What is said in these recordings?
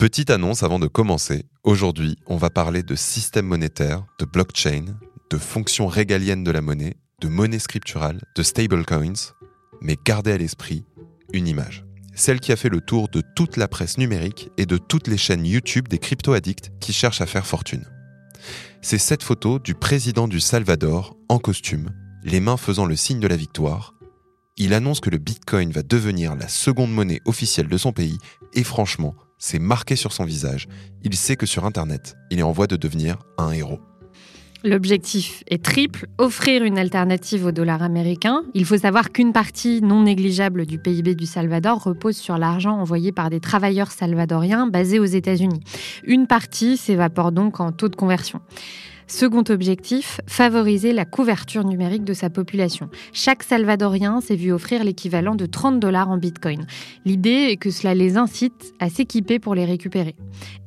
Petite annonce avant de commencer. Aujourd'hui, on va parler de système monétaire, de blockchain, de fonctions régaliennes de la monnaie, de monnaie scripturale, de stablecoins, mais gardez à l'esprit une image. Celle qui a fait le tour de toute la presse numérique et de toutes les chaînes YouTube des crypto-addicts qui cherchent à faire fortune. C'est cette photo du président du Salvador en costume, les mains faisant le signe de la victoire. Il annonce que le Bitcoin va devenir la seconde monnaie officielle de son pays et franchement, c'est marqué sur son visage. Il sait que sur Internet, il est en voie de devenir un héros. L'objectif est triple, offrir une alternative au dollar américain. Il faut savoir qu'une partie non négligeable du PIB du Salvador repose sur l'argent envoyé par des travailleurs salvadoriens basés aux États-Unis. Une partie s'évapore donc en taux de conversion. Second objectif, favoriser la couverture numérique de sa population. Chaque Salvadorien s'est vu offrir l'équivalent de 30 dollars en Bitcoin. L'idée est que cela les incite à s'équiper pour les récupérer.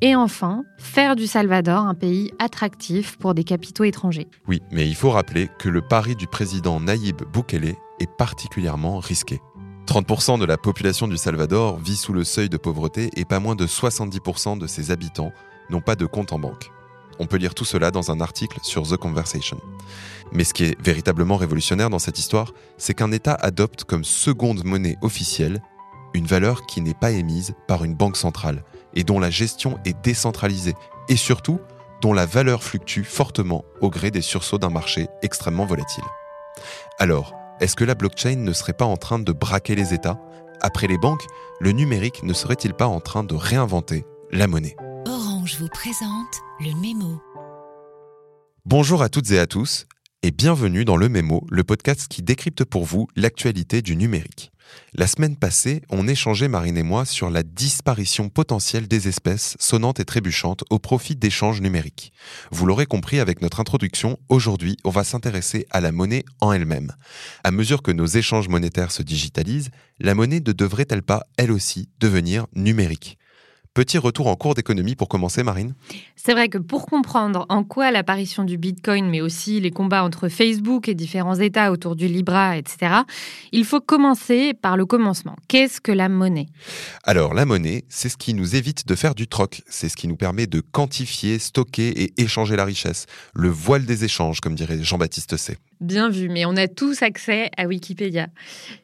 Et enfin, faire du Salvador un pays attractif pour des capitaux étrangers. Oui, mais il faut rappeler que le pari du président Naïb Bukele est particulièrement risqué. 30% de la population du Salvador vit sous le seuil de pauvreté et pas moins de 70% de ses habitants n'ont pas de compte en banque. On peut lire tout cela dans un article sur The Conversation. Mais ce qui est véritablement révolutionnaire dans cette histoire, c'est qu'un État adopte comme seconde monnaie officielle une valeur qui n'est pas émise par une banque centrale et dont la gestion est décentralisée et surtout dont la valeur fluctue fortement au gré des sursauts d'un marché extrêmement volatile. Alors, est-ce que la blockchain ne serait pas en train de braquer les États? Après les banques, le numérique ne serait-il pas en train de réinventer la monnaie? Je vous présente le mémo. Bonjour à toutes et à tous et bienvenue dans le mémo, le podcast qui décrypte pour vous l'actualité du numérique. La semaine passée, on échangeait Marine et moi sur la disparition potentielle des espèces sonnantes et trébuchantes au profit d'échanges numériques. Vous l'aurez compris avec notre introduction, aujourd'hui, on va s'intéresser à la monnaie en elle-même. À mesure que nos échanges monétaires se digitalisent, la monnaie ne devrait-elle pas, elle aussi, devenir numérique? Petit retour en cours d'économie pour commencer, Marine. C'est vrai que pour comprendre en quoi l'apparition du Bitcoin, mais aussi les combats entre Facebook et différents États autour du Libra, etc., il faut commencer par le commencement. Qu'est-ce que la monnaie? Alors, la monnaie, c'est ce qui nous évite de faire du troc. C'est ce qui nous permet de quantifier, stocker et échanger la richesse. Le voile des échanges, comme dirait Jean-Baptiste C. Bien vu, mais on a tous accès à Wikipédia.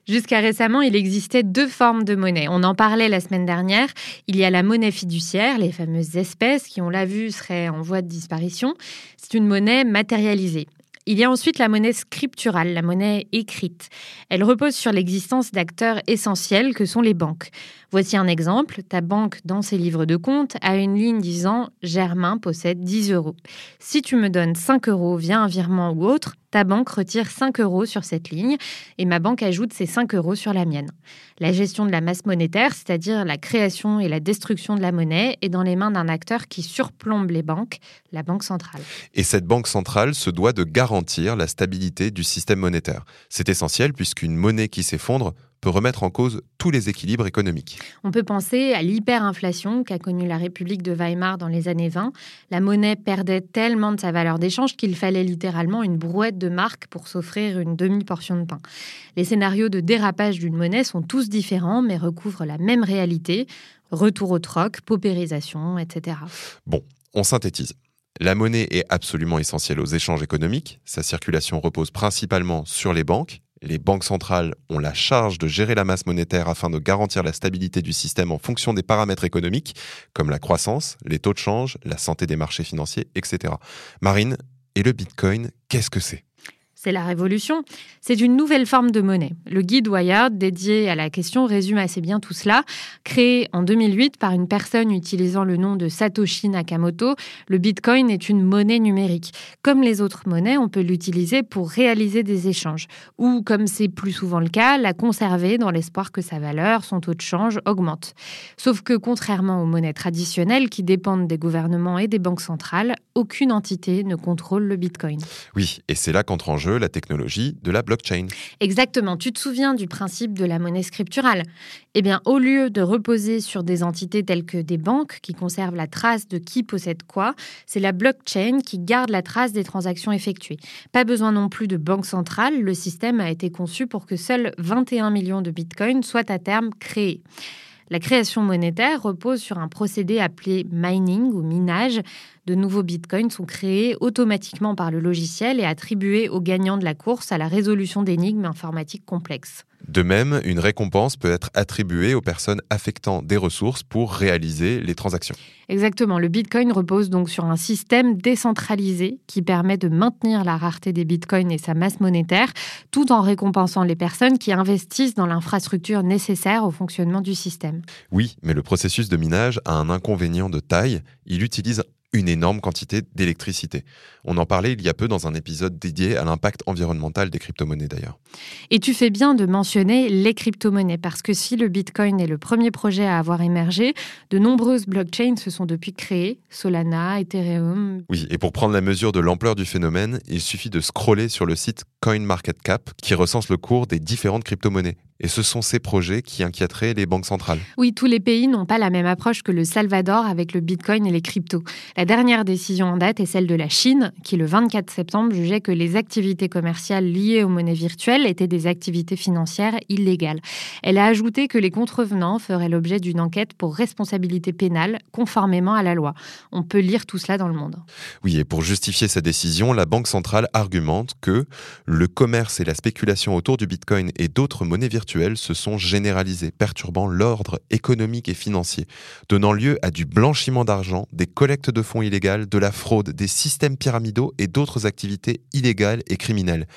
Jusqu'à récemment, il existait deux formes de monnaie. On en parlait la semaine dernière. Il y a la monnaie fiduciaire, les fameuses espèces qui, on l'a vu, seraient en voie de disparition. C'est une monnaie matérialisée. Il y a ensuite la monnaie scripturale, la monnaie écrite. Elle repose sur l'existence d'acteurs essentiels que sont les banques. Voici un exemple. Ta banque, dans ses livres de compte, a une ligne disant Germain possède 10 euros. Si tu me donnes 5 euros via un virement ou autre, ta banque retire 5 euros sur cette ligne et ma banque ajoute ces 5 euros sur la mienne. La gestion de la masse monétaire, c'est-à-dire la création et la destruction de la monnaie, est dans les mains d'un acteur qui surplombe les banques, la Banque centrale. Et cette Banque centrale se doit de garantir la stabilité du système monétaire. C'est essentiel puisqu'une monnaie qui s'effondre peut remettre en cause tous les équilibres économiques. On peut penser à l'hyperinflation qu'a connue la République de Weimar dans les années 20. La monnaie perdait tellement de sa valeur d'échange qu'il fallait littéralement une brouette de marque pour s'offrir une demi-portion de pain. Les scénarios de dérapage d'une monnaie sont tous différents mais recouvrent la même réalité. Retour au troc, paupérisation, etc. Bon, on synthétise. La monnaie est absolument essentielle aux échanges économiques. Sa circulation repose principalement sur les banques les banques centrales ont la charge de gérer la masse monétaire afin de garantir la stabilité du système en fonction des paramètres économiques, comme la croissance, les taux de change, la santé des marchés financiers, etc. Marine, et le Bitcoin, qu'est-ce que c'est? C'est la révolution. C'est une nouvelle forme de monnaie. Le guide Wired dédié à la question résume assez bien tout cela. Créé en 2008 par une personne utilisant le nom de Satoshi Nakamoto, le Bitcoin est une monnaie numérique. Comme les autres monnaies, on peut l'utiliser pour réaliser des échanges ou, comme c'est plus souvent le cas, la conserver dans l'espoir que sa valeur, son taux de change augmente. Sauf que contrairement aux monnaies traditionnelles qui dépendent des gouvernements et des banques centrales, aucune entité ne contrôle le Bitcoin. Oui, et c'est là qu'entre en jeu la technologie de la blockchain. Exactement. Tu te souviens du principe de la monnaie scripturale? Eh bien, au lieu de reposer sur des entités telles que des banques qui conservent la trace de qui possède quoi, c'est la blockchain qui garde la trace des transactions effectuées. Pas besoin non plus de banque centrale. Le système a été conçu pour que seuls 21 millions de bitcoins soient à terme créés. La création monétaire repose sur un procédé appelé mining ou minage. De nouveaux bitcoins sont créés automatiquement par le logiciel et attribués aux gagnants de la course à la résolution d'énigmes informatiques complexes. De même, une récompense peut être attribuée aux personnes affectant des ressources pour réaliser les transactions. Exactement, le Bitcoin repose donc sur un système décentralisé qui permet de maintenir la rareté des Bitcoins et sa masse monétaire, tout en récompensant les personnes qui investissent dans l'infrastructure nécessaire au fonctionnement du système. Oui, mais le processus de minage a un inconvénient de taille, il utilise une énorme quantité d'électricité. On en parlait il y a peu dans un épisode dédié à l'impact environnemental des crypto-monnaies d'ailleurs. Et tu fais bien de mentionner les crypto-monnaies parce que si le Bitcoin est le premier projet à avoir émergé, de nombreuses blockchains se sont depuis créées, Solana, Ethereum. Oui, et pour prendre la mesure de l'ampleur du phénomène, il suffit de scroller sur le site CoinMarketCap qui recense le cours des différentes crypto-monnaies. Et ce sont ces projets qui inquiéteraient les banques centrales. Oui, tous les pays n'ont pas la même approche que le Salvador avec le Bitcoin et les cryptos. La dernière décision en date est celle de la Chine, qui le 24 septembre jugeait que les activités commerciales liées aux monnaies virtuelles étaient des activités financières illégales. Elle a ajouté que les contrevenants feraient l'objet d'une enquête pour responsabilité pénale, conformément à la loi. On peut lire tout cela dans le monde. Oui, et pour justifier sa décision, la Banque centrale argumente que le commerce et la spéculation autour du Bitcoin et d'autres monnaies virtuelles se sont généralisés, perturbant l'ordre économique et financier, donnant lieu à du blanchiment d'argent, des collectes de fonds illégales, de la fraude, des systèmes pyramidaux et d'autres activités illégales et criminelles.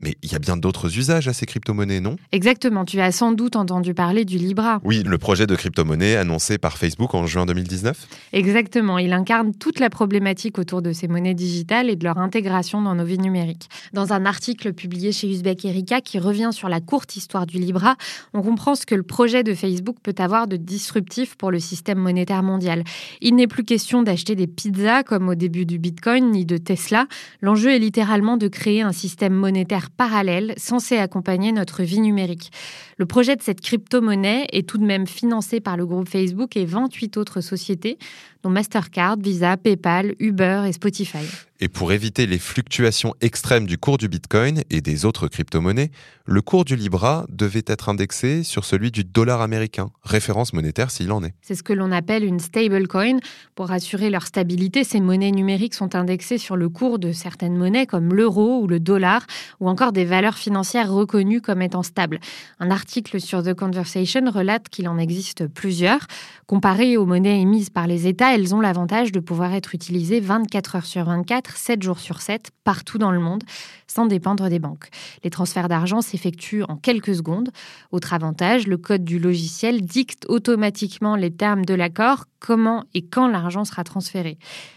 Mais il y a bien d'autres usages à ces crypto-monnaies, non? Exactement, tu as sans doute entendu parler du Libra. Oui, le projet de crypto-monnaie annoncé par Facebook en juin 2019 Exactement, il incarne toute la problématique autour de ces monnaies digitales et de leur intégration dans nos vies numériques. Dans un article publié chez Uzbek Erika qui revient sur la courte histoire du Libra, on comprend ce que le projet de Facebook peut avoir de disruptif pour le système monétaire mondial. Il n'est plus question d'acheter des pizzas comme au début du Bitcoin ni de Tesla. L'enjeu est littéralement de créer un système monétaire parallèle censé accompagner notre vie numérique. Le projet de cette crypto-monnaie est tout de même financé par le groupe Facebook et 28 autres sociétés, dont Mastercard, Visa, PayPal, Uber et Spotify. Et pour éviter les fluctuations extrêmes du cours du Bitcoin et des autres crypto-monnaies, le cours du Libra devait être indexé sur celui du dollar américain, référence monétaire s'il en est. C'est ce que l'on appelle une stablecoin. Pour assurer leur stabilité, ces monnaies numériques sont indexées sur le cours de certaines monnaies comme l'euro ou le dollar, ou encore des valeurs financières reconnues comme étant stables. Un article sur The Conversation relate qu'il en existe plusieurs. Comparées aux monnaies émises par les États, elles ont l'avantage de pouvoir être utilisées 24 heures sur 24, 7 jours sur 7, partout dans le monde, sans dépendre des banques. Les transferts d'argent s'effectuent en quelques secondes. Autre avantage, le code du logiciel dicte automatiquement les termes de l'accord, comment et quand l'argent sera transféré.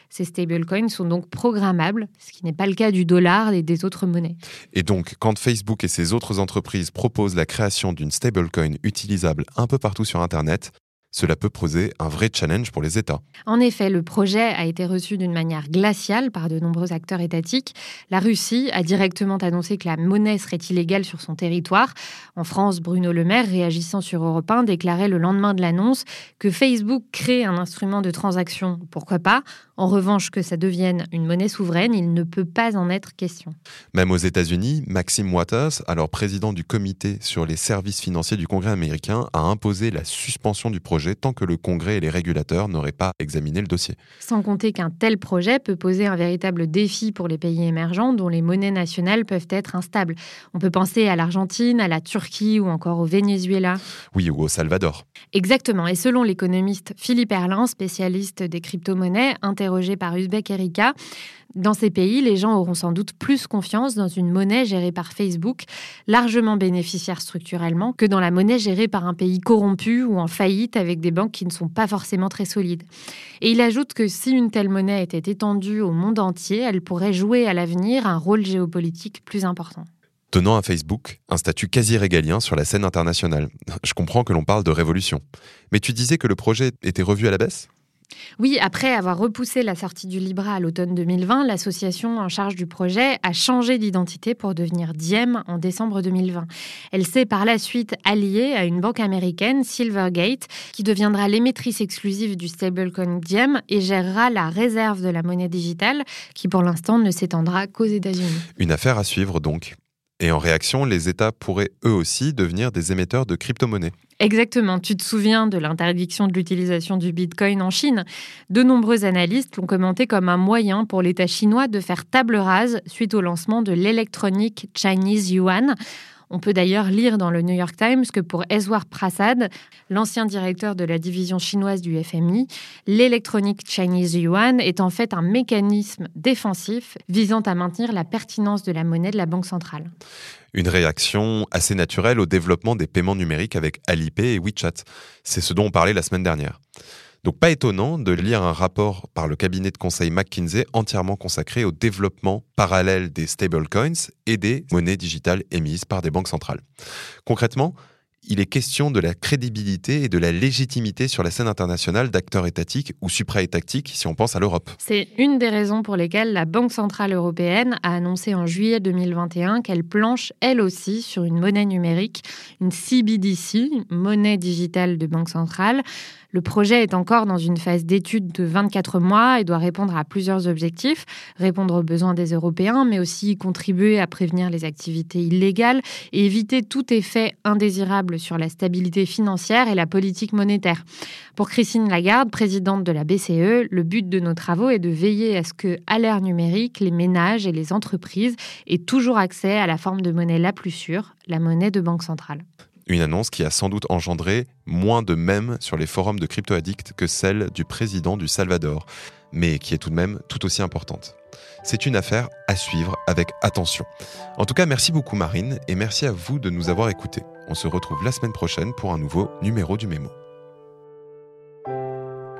Ces stablecoins sont donc programmables, ce qui n'est pas le cas du dollar et des autres monnaies. Et donc, quand Facebook et ses autres entreprises proposent la création d'une stablecoin utilisable un peu partout sur Internet, cela peut poser un vrai challenge pour les États. En effet, le projet a été reçu d'une manière glaciale par de nombreux acteurs étatiques. La Russie a directement annoncé que la monnaie serait illégale sur son territoire. En France, Bruno Le Maire, réagissant sur Europe 1, déclarait le lendemain de l'annonce que Facebook crée un instrument de transaction, pourquoi pas? En revanche, que ça devienne une monnaie souveraine, il ne peut pas en être question. Même aux États-Unis, Maxime Waters, alors président du comité sur les services financiers du Congrès américain, a imposé la suspension du projet tant que le Congrès et les régulateurs n'auraient pas examiné le dossier. Sans compter qu'un tel projet peut poser un véritable défi pour les pays émergents dont les monnaies nationales peuvent être instables. On peut penser à l'Argentine, à la Turquie ou encore au Venezuela. Oui, ou au Salvador. Exactement. Et selon l'économiste Philippe Erlin, spécialiste des crypto-monnaies, interrogé par Uzbek Erika, dans ces pays, les gens auront sans doute plus confiance dans une monnaie gérée par Facebook, largement bénéficiaire structurellement, que dans la monnaie gérée par un pays corrompu ou en faillite avec des banques qui ne sont pas forcément très solides. Et il ajoute que si une telle monnaie était étendue au monde entier, elle pourrait jouer à l'avenir un rôle géopolitique plus important donnant à Facebook un statut quasi régalien sur la scène internationale. Je comprends que l'on parle de révolution. Mais tu disais que le projet était revu à la baisse? Oui, après avoir repoussé la sortie du Libra à l'automne 2020, l'association en charge du projet a changé d'identité pour devenir Diem en décembre 2020. Elle s'est par la suite alliée à une banque américaine, Silvergate, qui deviendra l'émettrice exclusive du stablecoin Diem et gérera la réserve de la monnaie digitale, qui pour l'instant ne s'étendra qu'aux États-Unis. Une affaire à suivre donc. Et en réaction, les États pourraient eux aussi devenir des émetteurs de crypto-monnaies. Exactement. Tu te souviens de l'interdiction de l'utilisation du Bitcoin en Chine? De nombreux analystes l'ont commenté comme un moyen pour l'État chinois de faire table rase suite au lancement de l'électronique Chinese Yuan. On peut d'ailleurs lire dans le New York Times que pour Eswar Prasad, l'ancien directeur de la division chinoise du FMI, l'électronique Chinese Yuan est en fait un mécanisme défensif visant à maintenir la pertinence de la monnaie de la Banque centrale. Une réaction assez naturelle au développement des paiements numériques avec Alipay et WeChat. C'est ce dont on parlait la semaine dernière. Donc pas étonnant de lire un rapport par le cabinet de conseil McKinsey entièrement consacré au développement parallèle des stablecoins et des monnaies digitales émises par des banques centrales. Concrètement, il est question de la crédibilité et de la légitimité sur la scène internationale d'acteurs étatiques ou supra-étatiques si on pense à l'Europe. C'est une des raisons pour lesquelles la Banque Centrale Européenne a annoncé en juillet 2021 qu'elle planche elle aussi sur une monnaie numérique, une CBDC, monnaie digitale de Banque Centrale. Le projet est encore dans une phase d'étude de 24 mois et doit répondre à plusieurs objectifs. Répondre aux besoins des Européens, mais aussi contribuer à prévenir les activités illégales et éviter tout effet indésirable sur la stabilité financière et la politique monétaire. Pour Christine Lagarde, présidente de la BCE, le but de nos travaux est de veiller à ce que, à l'ère numérique, les ménages et les entreprises aient toujours accès à la forme de monnaie la plus sûre, la monnaie de banque centrale. Une annonce qui a sans doute engendré moins de mèmes sur les forums de crypto-addicts que celle du président du Salvador, mais qui est tout de même tout aussi importante. C'est une affaire à suivre avec attention. En tout cas, merci beaucoup Marine et merci à vous de nous avoir écoutés. On se retrouve la semaine prochaine pour un nouveau numéro du Mémo.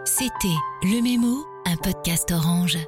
C'était Le Mémo, un podcast orange.